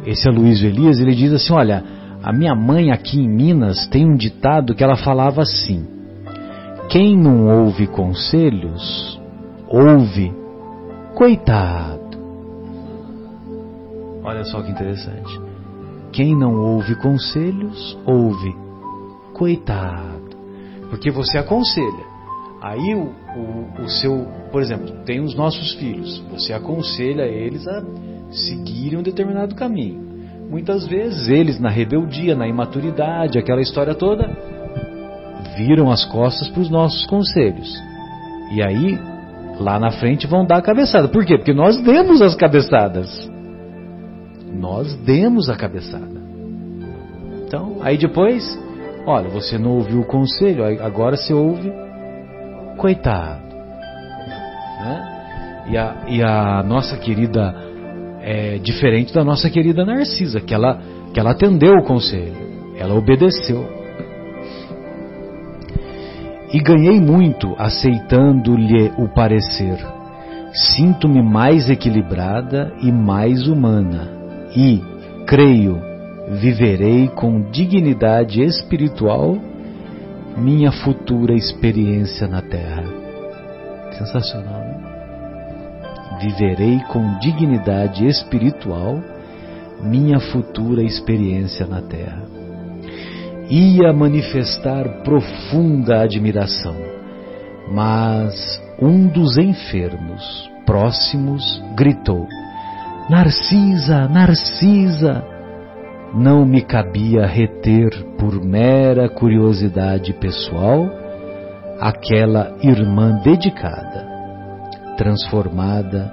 esse Aloysio Elias, ele diz assim, olha, a minha mãe aqui em Minas tem um ditado que ela falava assim: quem não ouve conselhos, ouve coitado. Olha só que interessante. Quem não ouve conselhos, ouve coitado. Porque você aconselha. Aí o, o, o, seu, por exemplo, tem os nossos filhos. Você aconselha eles a seguirem um determinado caminho. Muitas vezes eles, na rebeldia, na imaturidade, aquela história toda, viram as costas para os nossos conselhos. E aí, lá na frente, vão dar a cabeçada. Por quê? Porque nós demos as cabeçadas. Nós demos a cabeçada. Então, aí depois, olha, você não ouviu o conselho, agora você ouve, coitado. Né? E, a, e a nossa querida, é diferente da nossa querida Narcisa, que ela, que ela atendeu o conselho, ela obedeceu. E ganhei muito aceitando-lhe o parecer. Sinto-me mais equilibrada e mais humana e, creio, viverei com dignidade espiritual minha futura experiência na Terra. Sensacional? Viverei com dignidade espiritual minha futura experiência na Terra. Ia manifestar profunda admiração, mas um dos enfermos próximos gritou: Narcisa, Narcisa! Não me cabia reter por mera curiosidade pessoal aquela irmã dedicada, transformada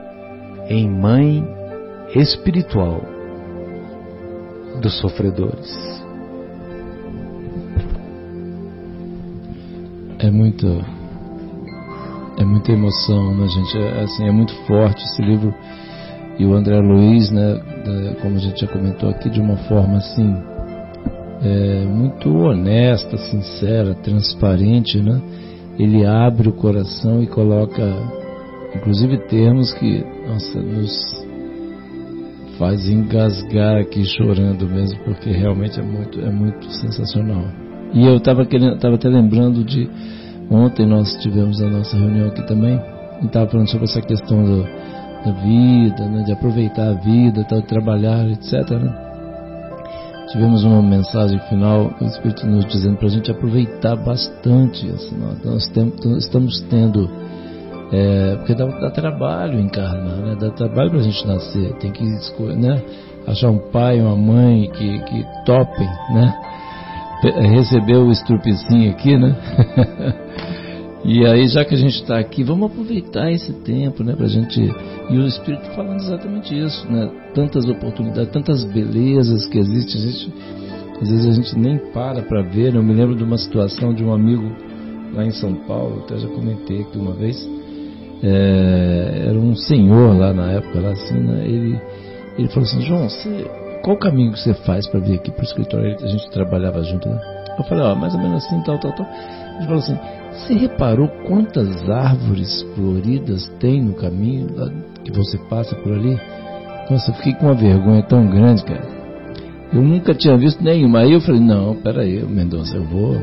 em mãe espiritual dos sofredores. É muito é muita emoção, né, gente? É, assim, é muito forte esse livro e o André Luiz, né, como a gente já comentou aqui, de uma forma assim é, muito honesta, sincera, transparente, né? Ele abre o coração e coloca, inclusive termos que, nossa, nos faz engasgar aqui chorando mesmo, porque realmente é muito, é muito sensacional. E eu estava estava até lembrando de ontem nós tivemos a nossa reunião aqui também e estava falando sobre essa questão do da vida, né, de aproveitar a vida, de trabalhar, etc. Né? Tivemos uma mensagem final, o Espírito nos dizendo para a gente aproveitar bastante. Assim, nós, nós temos, estamos tendo, é, porque dá, dá, trabalho encarnar, né? dá trabalho para a gente nascer, tem que escolher, né? achar um pai, uma mãe que, que topem, né? receber o estrupicinho aqui, né? E aí, já que a gente está aqui, vamos aproveitar esse tempo, né, a gente. E o Espírito falando exatamente isso, né? Tantas oportunidades, tantas belezas que existem, às vezes a gente nem para para ver. Né? Eu me lembro de uma situação de um amigo lá em São Paulo, até já comentei aqui uma vez. É, era um senhor lá na época, lá assim, né? Ele, ele falou assim: João, você, qual o caminho que você faz para vir aqui para o escritório? A gente trabalhava junto, né? Eu falei: Ó, mais ou menos assim, tal, tal, tal. Ele falou assim: Você reparou quantas árvores floridas tem no caminho que você passa por ali? Nossa, eu fiquei com uma vergonha tão grande, cara. Eu nunca tinha visto nenhuma. Aí eu falei: Não, peraí, Mendonça, eu vou,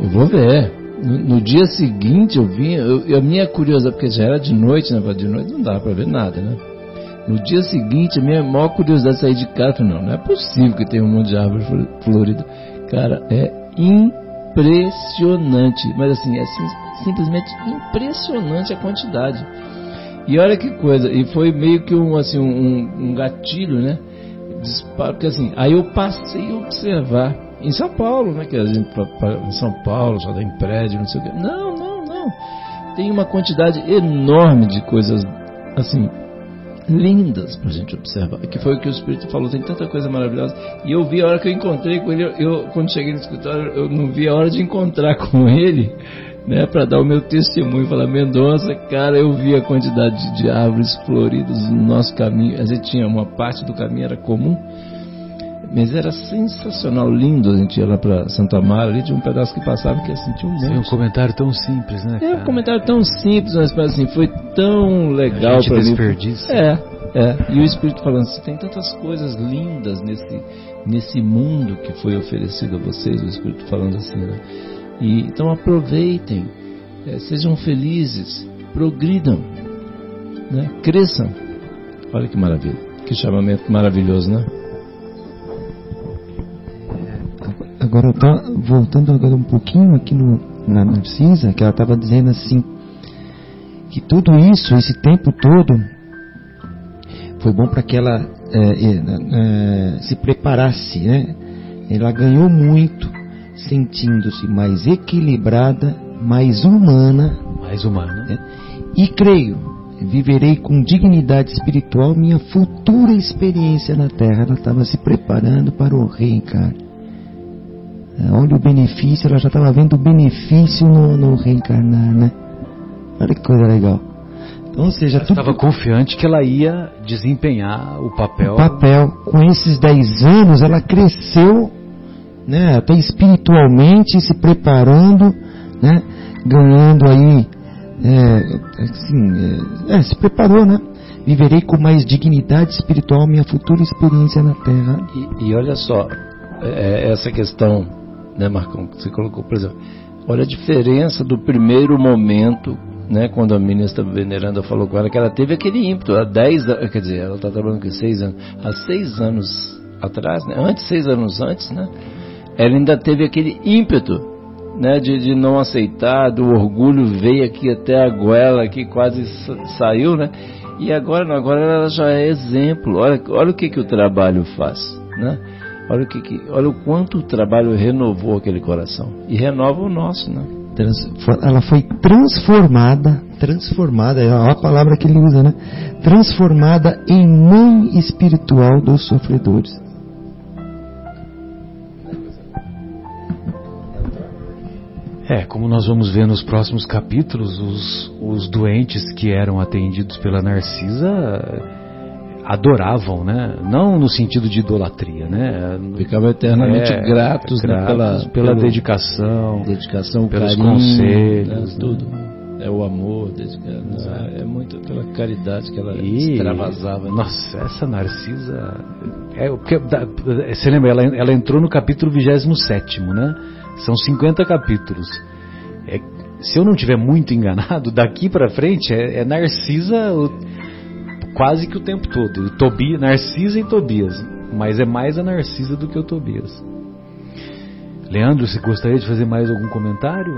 eu vou ver. No, dia seguinte eu vim, eu, a minha curiosidade, porque já era de noite, né? De noite não dá para ver nada, né? No dia seguinte, a minha maior curiosidade é sair de casa. Não, não é possível que tenha um monte de árvore florida. Cara, é impressionante, mas assim, é simplesmente impressionante a quantidade. E olha que coisa, e foi meio que um, assim, um, um gatilho, né? Disparo, porque assim, aí eu passei a observar em São Paulo, né? Que em São Paulo só tem prédio, não sei o quê. Não, não, não. Tem uma quantidade enorme de coisas, assim, lindas para a gente observar. Que foi o que o Espírito falou, tem tanta coisa maravilhosa. E eu vi a hora que eu encontrei com ele, eu, quando cheguei no escritório, eu não vi a hora de encontrar com ele, né, para dar o meu testemunho. Falar, Mendonça, cara, eu vi a quantidade de árvores floridas no nosso caminho. A gente tinha uma parte do caminho era comum, mas era sensacional, lindo. A gente ia lá para Santa Amaro, ali tinha um pedaço que passava que ia sentir um monte. Sim, um comentário tão simples, né? Cara? É um comentário tão simples, mas assim, foi tão legal para mim. É, é. E o Espírito falando assim, tem tantas coisas lindas nesse, nesse mundo que foi oferecido a vocês, o Espírito falando assim, né? E, então aproveitem, é, sejam felizes, progridam, né? cresçam. Olha que maravilha, que chamamento maravilhoso, né? Agora, tô voltando agora um pouquinho aqui no, na Narcisa, que ela estava dizendo assim, que tudo isso, esse tempo todo, foi bom para que ela é, é, é, se preparasse, né? Ela ganhou muito, sentindo-se mais equilibrada, mais humana. Mais humana. Né? E creio, viverei com dignidade espiritual minha futura experiência na Terra. Ela estava se preparando para o reencarno. Olha o benefício, ela já estava vendo o benefício no, no, reencarnar, né? Olha que coisa legal. Então, ou seja, ela estava confiante que ela ia desempenhar o papel. O papel. Com esses 10 anos, ela cresceu, né? Até espiritualmente, se preparando, né? Ganhando aí, é, assim, é, é, se preparou, né? Viverei com mais dignidade espiritual minha futura experiência na Terra. E, e olha só, é, essa questão né, Marcão? Você colocou, por exemplo, olha a diferença do primeiro momento, né, quando a ministra veneranda falou com ela, que ela teve aquele ímpeto, há 10 anos, quer dizer, ela está trabalhando com 6 anos, há 6 anos atrás, né, antes, 6 anos antes, né, ela ainda teve aquele ímpeto, né, de, de não aceitar, do orgulho veio aqui até a goela, que quase saiu, né, e agora, agora ela já é exemplo, olha, olha o que, que o trabalho faz, né, Olha o, que, que, olha o quanto o trabalho renovou aquele coração. E renova o nosso, né? Ela foi transformada, transformada, é a palavra que ele usa, né? Transformada em mãe espiritual dos sofredores. É, como nós vamos ver nos próximos capítulos, os, os doentes que eram atendidos pela Narcisa adoravam, né? Não no sentido de idolatria, né? Ficavam eternamente é, gratos, né? pela, pela pelo, dedicação, dedicação, pelos carinho, conselhos, né? tudo. É o amor, é, é muito pela caridade que ela e, extravasava. Né? Nossa, essa Narcisa, é porque você lembra? Ela, ela entrou no capítulo 27, né? São 50 capítulos. É, se eu não tiver muito enganado, daqui para frente é, é Narcisa o, quase que o tempo todo. Tobias, Narcisa e Tobias. Mas é mais a Narcisa do que o Tobias. Leandro, você gostaria de fazer mais algum comentário?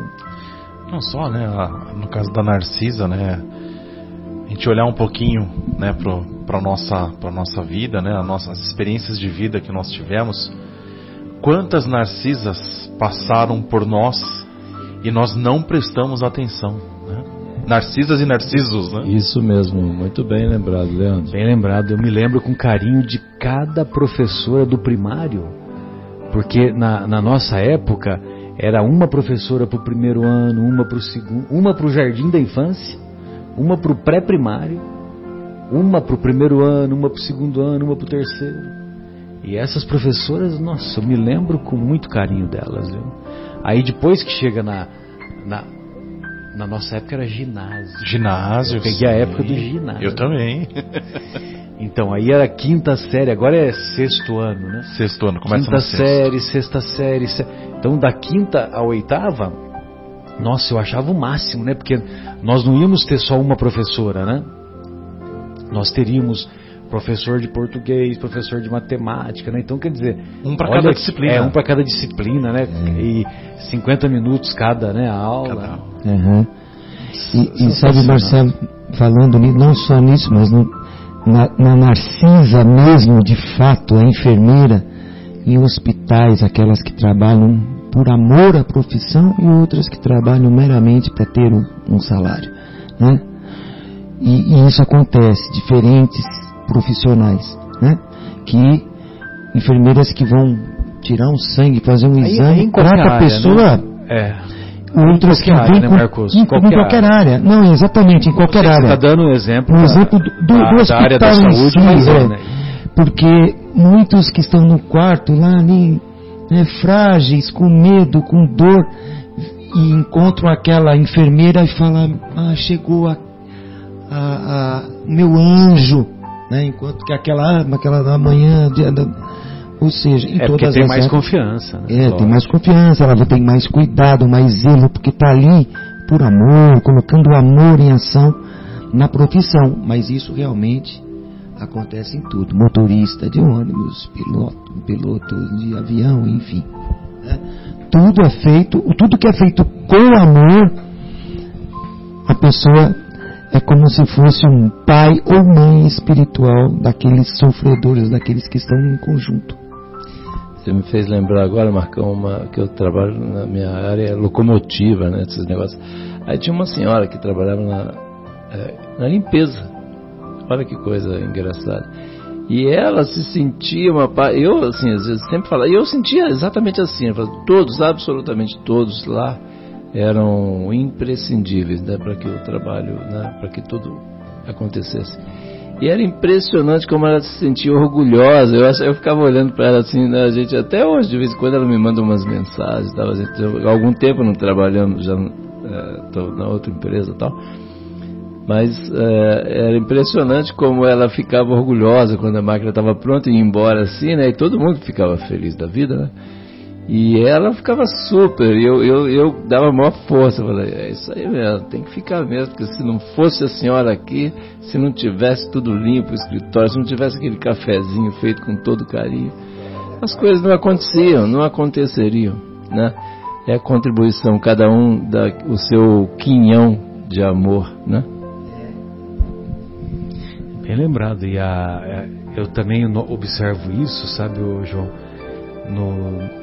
Não só, né? No caso da Narcisa, né? A gente olhar um pouquinho, né, para nossa para nossa vida, né, as nossas experiências de vida que nós tivemos. Quantas Narcisas passaram por nós e nós não prestamos atenção? Narcisas e Narcisos, né? Isso mesmo, muito bem lembrado, Leandro. Bem lembrado, eu me lembro com carinho de cada professora do primário, porque na, na nossa época era uma professora para o primeiro ano, uma para o segundo, uma para o jardim da infância, uma para o pré-primário, uma para o primeiro ano, uma para o segundo ano, uma para o terceiro. E essas professoras, nossa, eu me lembro com muito carinho delas. Viu? Aí depois que chega na, na na nossa época era ginásio. Ginásio. Eu peguei sim. a época do ginásio. Eu também. então, aí era quinta série, agora é sexto ano, né? Sexto ano, começa Quinta série, sexta série. Então, da quinta à oitava, nossa, eu achava o máximo, né? Porque nós não íamos ter só uma professora, né? Nós teríamos professor de português, professor de matemática, né? Então, quer dizer... Um para cada disciplina. É, um para cada disciplina, né? É. E 50 minutos cada, né, a aula. Cada... Uhum. E, e sabe, Marcelo, falando não só nisso, mas no, na, na Narcisa mesmo, de fato, a enfermeira em hospitais, aquelas que trabalham por amor à profissão e outras que trabalham meramente para ter um, um, salário, né? E, e, isso acontece, diferentes profissionais, né? Que enfermeiras que vão tirar um sangue, fazer um Aí- exame, aí em qualquer trata a área, pessoa, né? É. outras Em que qualquer área, vêm né, com, Marcos? em, em Qualquer qualquer, área. Não, exatamente, em qualquer Você área. está dando um exemplo, Um da- exemplo do, do, da, do da hospital área da saúde, si, mas é, é. né? Porque muitos que estão no quarto lá ali, né, frágeis, com medo, com dor, e encontram aquela enfermeira e falam, ah, chegou a, a, a- o meu anjo, né, enquanto que aquela, aquela da manhã, ou seja, em É todas tem as mais épocas- confiança. Né? é, tem Lógico. mais confiança, ela tem mais cuidado, mais zelo, porque está ali por amor, colocando o amor em ação na profissão. Mas isso realmente acontece em tudo. Motorista de ônibus, piloto, piloto de avião, enfim. né? Tudo é feito, tudo que é feito com amor, a pessoa é como se fosse um pai ou mãe espiritual daqueles sofredores, daqueles que estão em conjunto. Você me fez lembrar agora, Marcão, uma, que eu trabalho na minha área locomotiva, né, esses negócios. Aí tinha uma senhora que trabalhava na, eh, na limpeza. Olha que coisa engraçada. E ela se sentia uma eu assim, às vezes sempre falava, eu sentia exatamente assim, eu falava, todos, absolutamente todos lá eram imprescindíveis, né, para que o trabalho, né, para que tudo acontecesse. E era impressionante como ela se sentia orgulhosa. Eu, eu ficava olhando para ela assim, né, a gente até hoje de vez em quando ela me manda umas mensagens, tal, gente, eu- há algum tempo não trabalhando já estou na outra empresa, tal. Mas é, era impressionante como ela ficava orgulhosa quando a máquina estava pronta e ia embora assim, né? E todo mundo ficava feliz da vida, né? E ela ficava super, eu, eu, eu dava a maior força, falei, é isso aí mesmo, tem que ficar mesmo, porque se não fosse a senhora aqui, se não tivesse tudo limpo o escritório, se não tivesse aquele cafezinho feito com todo carinho, as coisas não aconteciam, não aconteceriam, né? É a contribuição, cada um dá o seu quinhão de amor, né? Bem lembrado. E a, é, eu também observo isso, sabe, João, no,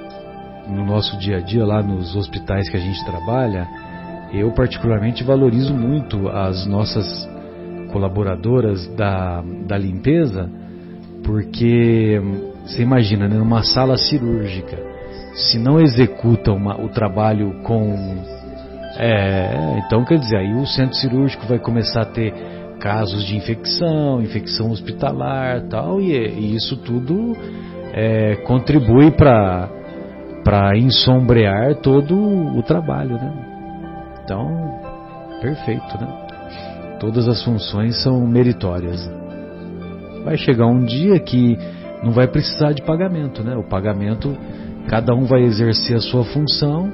no nosso dia a dia, lá nos hospitais que a gente trabalha, eu particularmente valorizo muito as nossas colaboradoras da, da limpeza, porque você imagina, né, numa sala cirúrgica, se não executa uma- o trabalho com. É, então quer dizer, aí o centro cirúrgico vai começar a ter casos de infecção, infecção hospitalar tal, e, e isso tudo é, contribui para para ensombrear todo o trabalho, né? Então, perfeito, né? Todas as funções são meritórias. Vai chegar um dia que não vai precisar de pagamento, né? O pagamento, cada um vai exercer a sua função,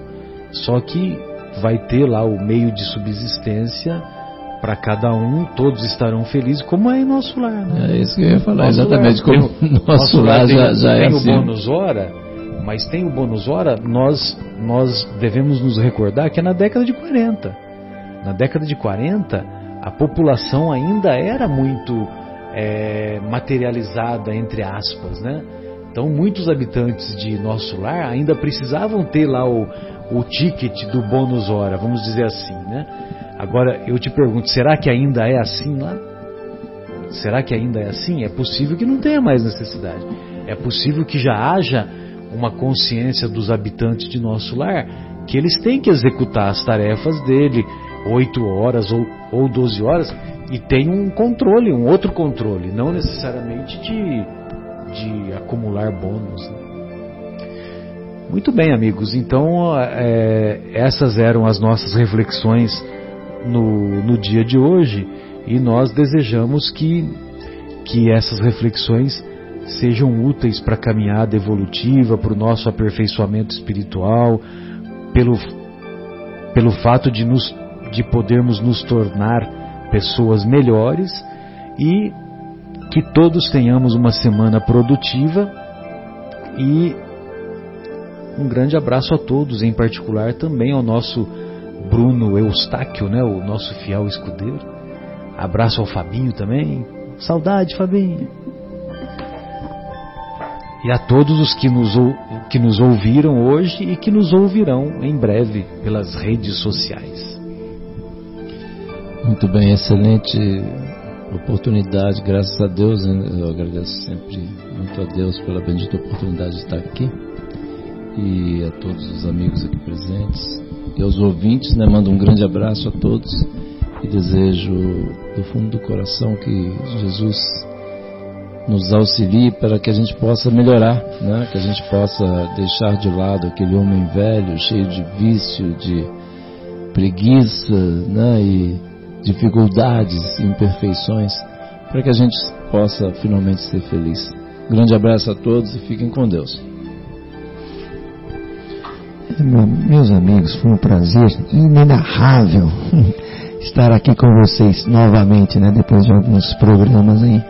só que vai ter lá o meio de subsistência para cada um, todos estarão felizes, como é em nosso lar, né? É isso que eu ia falar, Nosso exatamente lar, como tem o- nosso lar tem, já, já é tem assim. o bônus hora, mas tem o bônus hora, nós, nós devemos nos recordar que é na década de 40. Na década de 40, a população ainda era muito é, materializada, entre aspas, né? Então, muitos habitantes de nosso lar ainda precisavam ter lá o, o ticket do bônus hora, vamos dizer assim, né? Agora, eu te pergunto, será que ainda é assim lá? Será que ainda é assim? É possível que não tenha mais necessidade. É possível que já haja uma consciência dos habitantes de nosso lar que eles têm que executar as tarefas dele 8 horas ou, ou 12 horas e tem um controle, um outro controle, não necessariamente de, de acumular bônus. né? Muito bem, amigos. Então, é, essas eram as nossas reflexões no, no dia de hoje e nós desejamos que, que essas reflexões sejam úteis para a caminhada evolutiva, para o nosso aperfeiçoamento espiritual, pelo, pelo fato de, nos, de podermos nos tornar pessoas melhores e que todos tenhamos uma semana produtiva e um grande abraço a todos, em particular também ao nosso Bruno Eustáquio, né, o nosso fiel escudeiro. Abraço ao Fabinho também. Saudade, Fabinho. E a todos os que nos, que nos ouviram hoje e que nos ouvirão em breve pelas redes sociais. Muito bem, excelente oportunidade, graças a Deus, né, eu agradeço sempre muito a Deus pela bendita oportunidade de estar aqui. E a todos os amigos aqui presentes. E aos ouvintes, né, mando um grande abraço a todos. E desejo do fundo do coração que Jesus nos auxilie para que a gente possa melhorar, né? que a gente possa deixar de lado aquele homem velho, cheio de vício, de preguiça né? e dificuldades, imperfeições, para que a gente possa finalmente ser feliz. Grande abraço a todos e fiquem com Deus. Meus amigos, foi um prazer inenarrável estar aqui com vocês novamente, né? Depois de alguns programas aí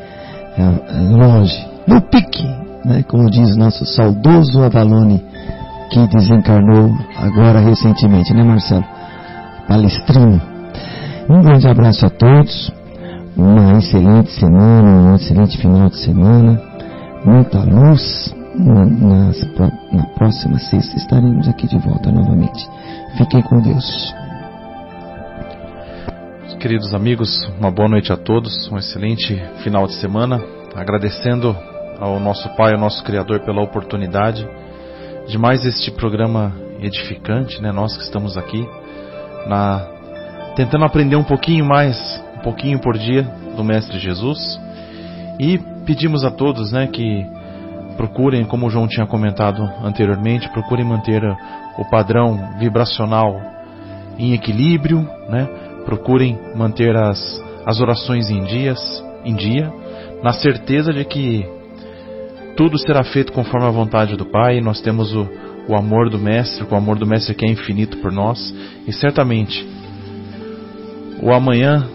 longe, no pique, né? Como diz nosso saudoso Avalone, que desencarnou agora recentemente, né, Marcelo? Palestrino. Um grande abraço a todos, uma excelente semana, um excelente final de semana, muita luz. Na, na, na próxima sexta estaremos aqui de volta novamente. Fiquem com Deus. Queridos amigos, uma boa noite a todos, um excelente final de semana. Agradecendo ao nosso Pai, ao nosso Criador, pela oportunidade de mais este programa edificante, né? Nós que estamos aqui na tentando aprender um pouquinho mais, um pouquinho por dia do Mestre Jesus. E pedimos a todos, né, que procurem, como o João tinha comentado anteriormente, procurem manter o padrão vibracional em equilíbrio, né? Procurem manter as, as orações em, dias, em dia, na certeza de que tudo será feito conforme a vontade do Pai. Nós temos o, o amor do Mestre, o amor do Mestre que é infinito por nós, e certamente o amanhã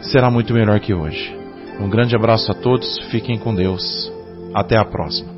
será muito melhor que hoje. Um grande abraço a todos, fiquem com Deus. Até a próxima.